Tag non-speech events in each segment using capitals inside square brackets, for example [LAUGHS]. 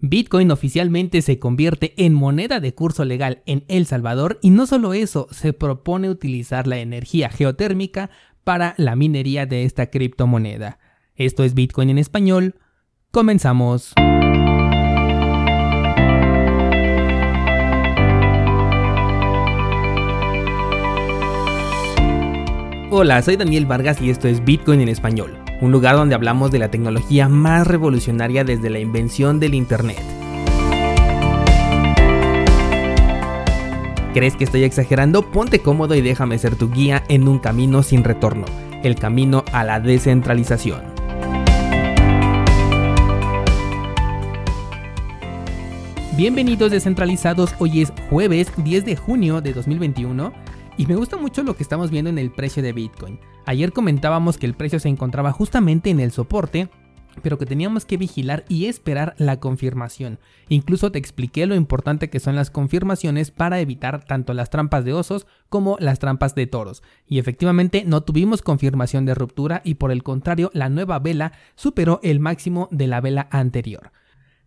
Bitcoin oficialmente se convierte en moneda de curso legal en El Salvador y no solo eso, se propone utilizar la energía geotérmica para la minería de esta criptomoneda. Esto es Bitcoin en español. Comenzamos. Hola, soy Daniel Vargas y esto es Bitcoin en español un lugar donde hablamos de la tecnología más revolucionaria desde la invención del Internet. ¿Crees que estoy exagerando? Ponte cómodo y déjame ser tu guía en un camino sin retorno, el camino a la descentralización. Bienvenidos descentralizados, hoy es jueves 10 de junio de 2021 y me gusta mucho lo que estamos viendo en el precio de Bitcoin. Ayer comentábamos que el precio se encontraba justamente en el soporte, pero que teníamos que vigilar y esperar la confirmación. Incluso te expliqué lo importante que son las confirmaciones para evitar tanto las trampas de osos como las trampas de toros. Y efectivamente no tuvimos confirmación de ruptura y por el contrario la nueva vela superó el máximo de la vela anterior.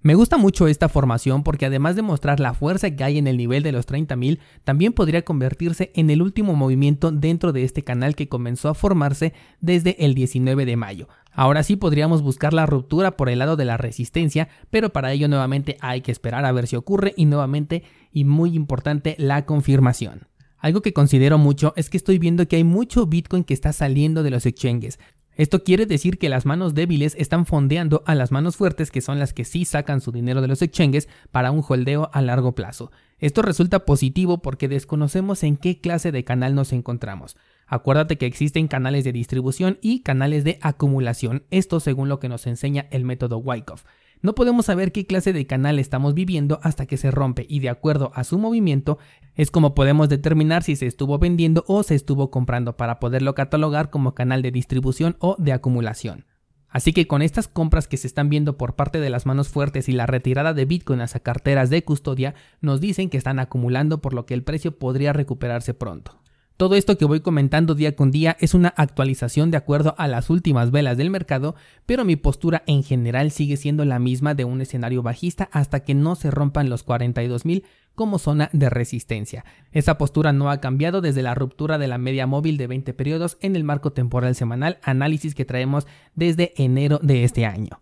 Me gusta mucho esta formación porque además de mostrar la fuerza que hay en el nivel de los 30.000, también podría convertirse en el último movimiento dentro de este canal que comenzó a formarse desde el 19 de mayo. Ahora sí podríamos buscar la ruptura por el lado de la resistencia, pero para ello nuevamente hay que esperar a ver si ocurre y nuevamente, y muy importante, la confirmación. Algo que considero mucho es que estoy viendo que hay mucho Bitcoin que está saliendo de los exchanges. Esto quiere decir que las manos débiles están fondeando a las manos fuertes, que son las que sí sacan su dinero de los exchanges para un holdeo a largo plazo. Esto resulta positivo porque desconocemos en qué clase de canal nos encontramos. Acuérdate que existen canales de distribución y canales de acumulación, esto según lo que nos enseña el método Wyckoff. No podemos saber qué clase de canal estamos viviendo hasta que se rompe y de acuerdo a su movimiento es como podemos determinar si se estuvo vendiendo o se estuvo comprando para poderlo catalogar como canal de distribución o de acumulación. Así que con estas compras que se están viendo por parte de las manos fuertes y la retirada de Bitcoin hacia carteras de custodia, nos dicen que están acumulando por lo que el precio podría recuperarse pronto. Todo esto que voy comentando día con día es una actualización de acuerdo a las últimas velas del mercado, pero mi postura en general sigue siendo la misma de un escenario bajista hasta que no se rompan los 42.000 como zona de resistencia. Esa postura no ha cambiado desde la ruptura de la media móvil de 20 periodos en el marco temporal semanal, análisis que traemos desde enero de este año.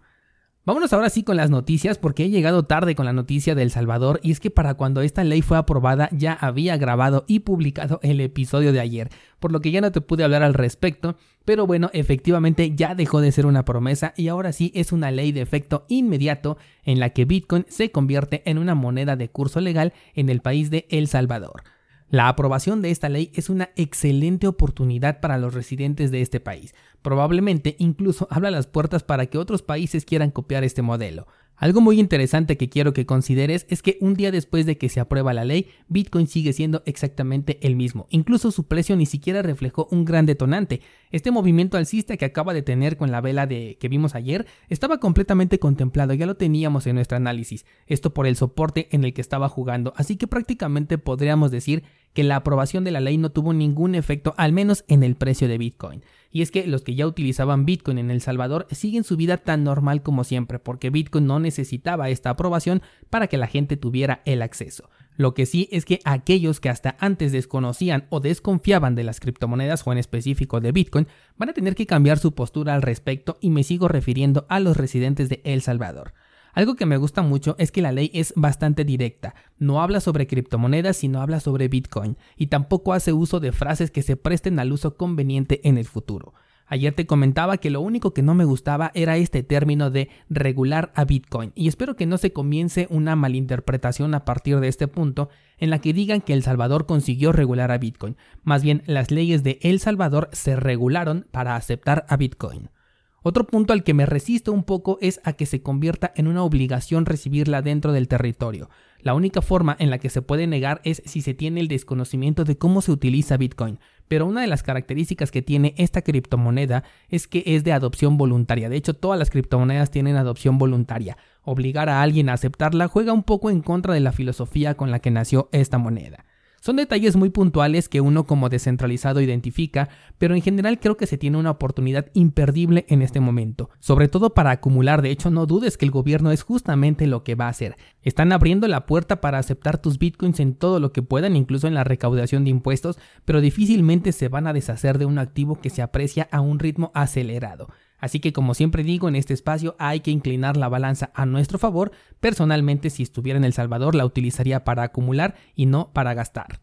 Vámonos ahora sí con las noticias porque he llegado tarde con la noticia de El Salvador y es que para cuando esta ley fue aprobada ya había grabado y publicado el episodio de ayer, por lo que ya no te pude hablar al respecto, pero bueno, efectivamente ya dejó de ser una promesa y ahora sí es una ley de efecto inmediato en la que Bitcoin se convierte en una moneda de curso legal en el país de El Salvador. La aprobación de esta ley es una excelente oportunidad para los residentes de este país. Probablemente incluso [LAUGHS] abra las puertas para que otros países quieran copiar este modelo. Algo muy interesante que quiero que consideres es que un día después de que se aprueba la ley, Bitcoin sigue siendo exactamente el mismo. Incluso su precio ni siquiera reflejó un gran detonante. Este movimiento alcista que acaba de tener con la vela de que vimos ayer estaba completamente contemplado, ya lo teníamos en nuestro análisis. Esto por el soporte en el que estaba jugando, así que prácticamente podríamos decir que la aprobación de la ley no tuvo ningún efecto, al menos en el precio de Bitcoin. Y es que los que ya utilizaban Bitcoin en El Salvador siguen su vida tan normal como siempre, porque Bitcoin no necesitaba esta aprobación para que la gente tuviera el acceso. Lo que sí es que aquellos que hasta antes desconocían o desconfiaban de las criptomonedas o en específico de Bitcoin van a tener que cambiar su postura al respecto y me sigo refiriendo a los residentes de El Salvador. Algo que me gusta mucho es que la ley es bastante directa, no habla sobre criptomonedas sino habla sobre Bitcoin y tampoco hace uso de frases que se presten al uso conveniente en el futuro. Ayer te comentaba que lo único que no me gustaba era este término de regular a Bitcoin y espero que no se comience una malinterpretación a partir de este punto en la que digan que El Salvador consiguió regular a Bitcoin. Más bien las leyes de El Salvador se regularon para aceptar a Bitcoin. Otro punto al que me resisto un poco es a que se convierta en una obligación recibirla dentro del territorio. La única forma en la que se puede negar es si se tiene el desconocimiento de cómo se utiliza Bitcoin. Pero una de las características que tiene esta criptomoneda es que es de adopción voluntaria. De hecho, todas las criptomonedas tienen adopción voluntaria. Obligar a alguien a aceptarla juega un poco en contra de la filosofía con la que nació esta moneda. Son detalles muy puntuales que uno como descentralizado identifica, pero en general creo que se tiene una oportunidad imperdible en este momento, sobre todo para acumular, de hecho no dudes que el gobierno es justamente lo que va a hacer. Están abriendo la puerta para aceptar tus bitcoins en todo lo que puedan, incluso en la recaudación de impuestos, pero difícilmente se van a deshacer de un activo que se aprecia a un ritmo acelerado. Así que como siempre digo en este espacio hay que inclinar la balanza a nuestro favor. Personalmente si estuviera en El Salvador la utilizaría para acumular y no para gastar.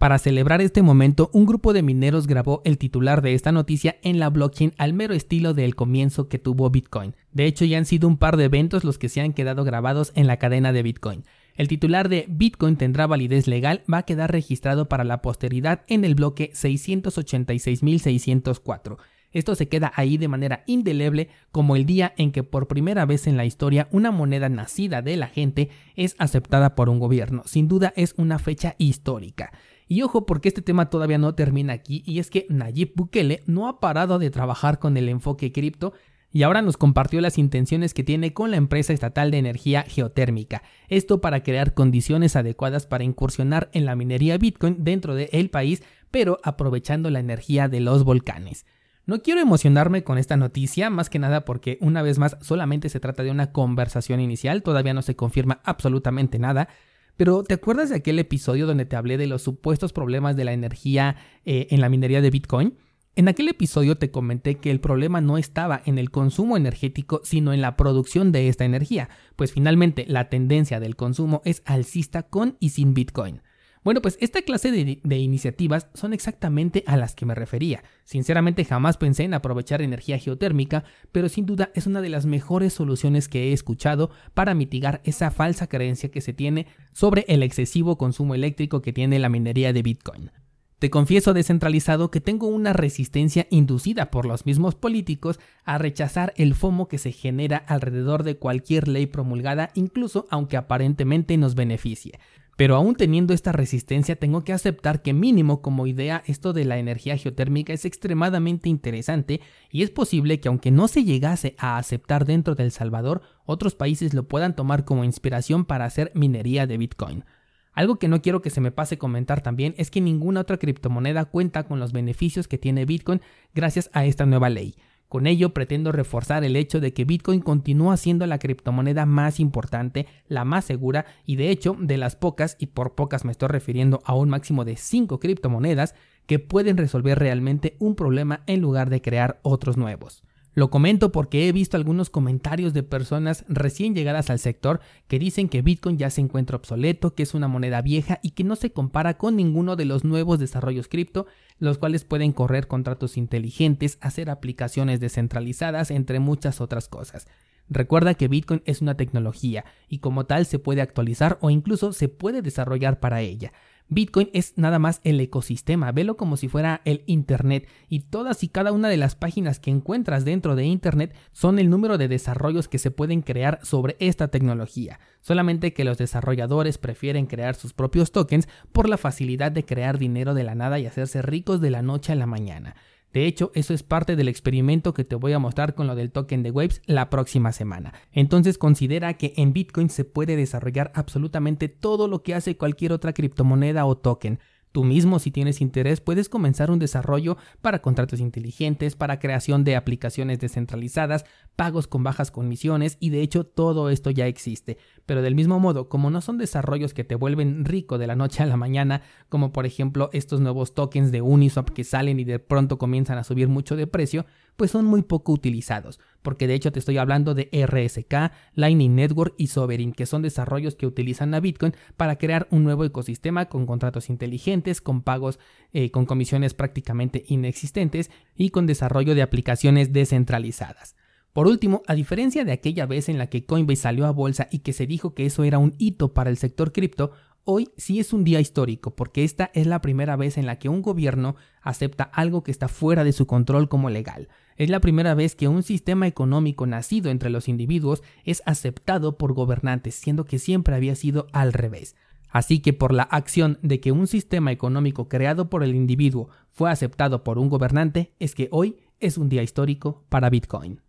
Para celebrar este momento, un grupo de mineros grabó el titular de esta noticia en la blockchain al mero estilo del comienzo que tuvo Bitcoin. De hecho, ya han sido un par de eventos los que se han quedado grabados en la cadena de Bitcoin. El titular de Bitcoin tendrá validez legal va a quedar registrado para la posteridad en el bloque 686.604. Esto se queda ahí de manera indeleble como el día en que por primera vez en la historia una moneda nacida de la gente es aceptada por un gobierno. Sin duda es una fecha histórica. Y ojo porque este tema todavía no termina aquí y es que Nayib Bukele no ha parado de trabajar con el enfoque cripto y ahora nos compartió las intenciones que tiene con la empresa estatal de energía geotérmica. Esto para crear condiciones adecuadas para incursionar en la minería Bitcoin dentro del país, pero aprovechando la energía de los volcanes. No quiero emocionarme con esta noticia, más que nada porque una vez más solamente se trata de una conversación inicial, todavía no se confirma absolutamente nada, pero ¿te acuerdas de aquel episodio donde te hablé de los supuestos problemas de la energía eh, en la minería de Bitcoin? En aquel episodio te comenté que el problema no estaba en el consumo energético, sino en la producción de esta energía, pues finalmente la tendencia del consumo es alcista con y sin Bitcoin. Bueno, pues esta clase de, iniciativas son exactamente a las que me refería. Sinceramente jamás pensé en aprovechar energía geotérmica, pero sin duda es una de las mejores soluciones que he escuchado para mitigar esa falsa creencia que se tiene sobre el excesivo consumo eléctrico que tiene la minería de Bitcoin. Te confieso descentralizado que tengo una resistencia inducida por los mismos políticos a rechazar el FOMO que se genera alrededor de cualquier ley promulgada, incluso aunque aparentemente nos beneficie. Pero aún teniendo esta resistencia, tengo que aceptar que mínimo como idea esto de la energía geotérmica es extremadamente interesante y es posible que aunque no se llegase a aceptar dentro de El Salvador, otros países lo puedan tomar como inspiración para hacer minería de Bitcoin. Algo que no quiero que se me pase comentar también es que ninguna otra criptomoneda cuenta con los beneficios que tiene Bitcoin gracias a esta nueva ley. Con ello pretendo reforzar el hecho de que Bitcoin continúa siendo la criptomoneda más importante, la más segura y de hecho de las pocas, y por pocas me estoy refiriendo a un máximo de 5 criptomonedas, que pueden resolver realmente un problema en lugar de crear otros nuevos. Lo comento porque he visto algunos comentarios de personas recién llegadas al sector que dicen que Bitcoin ya se encuentra obsoleto, que es una moneda vieja y que no se compara con ninguno de los nuevos desarrollos cripto, los cuales pueden correr contratos inteligentes, hacer aplicaciones descentralizadas, entre muchas otras cosas. Recuerda que Bitcoin es una tecnología y como tal se puede actualizar o incluso se puede desarrollar para ella. Bitcoin es nada más el ecosistema, velo como si fuera el Internet. Y todas y cada una de las páginas que encuentras dentro de Internet son el número de desarrollos que se pueden crear sobre esta tecnología, solamente que los desarrolladores prefieren crear sus propios tokens por la facilidad de crear dinero de la nada y hacerse ricos de la noche a la mañana. De hecho, eso es parte del experimento que te voy a mostrar con lo del token de Waves la próxima semana. Entonces considera que en Bitcoin se puede desarrollar absolutamente todo lo que hace cualquier otra criptomoneda o token. Tú mismo, si tienes interés, puedes comenzar un desarrollo para contratos inteligentes, para creación de aplicaciones descentralizadas, pagos con bajas comisiones y de hecho todo esto ya existe. Pero del mismo modo, como no son desarrollos que te vuelven rico de la noche a la mañana, como por ejemplo estos nuevos tokens de Uniswap que salen y de pronto comienzan a subir mucho de precio, pues son muy poco utilizados, porque de hecho te estoy hablando de RSK, Lightning Network y Sovereign, que son desarrollos que utilizan a Bitcoin para crear un nuevo ecosistema con contratos inteligentes, con pagos eh, con comisiones prácticamente inexistentes y con desarrollo de aplicaciones descentralizadas. Por último, a diferencia de aquella vez en la que Coinbase salió a bolsa y que se dijo que eso era un hito para el sector cripto, Hoy sí es un día histórico porque esta es la primera vez en la que un gobierno acepta algo que está fuera de su control como legal. Es la primera vez que un sistema económico nacido entre los individuos es aceptado por gobernantes, siendo que siempre había sido al revés. Así que por la acción de que un sistema económico creado por el individuo fue aceptado por un gobernante, es que hoy es un día histórico para Bitcoin.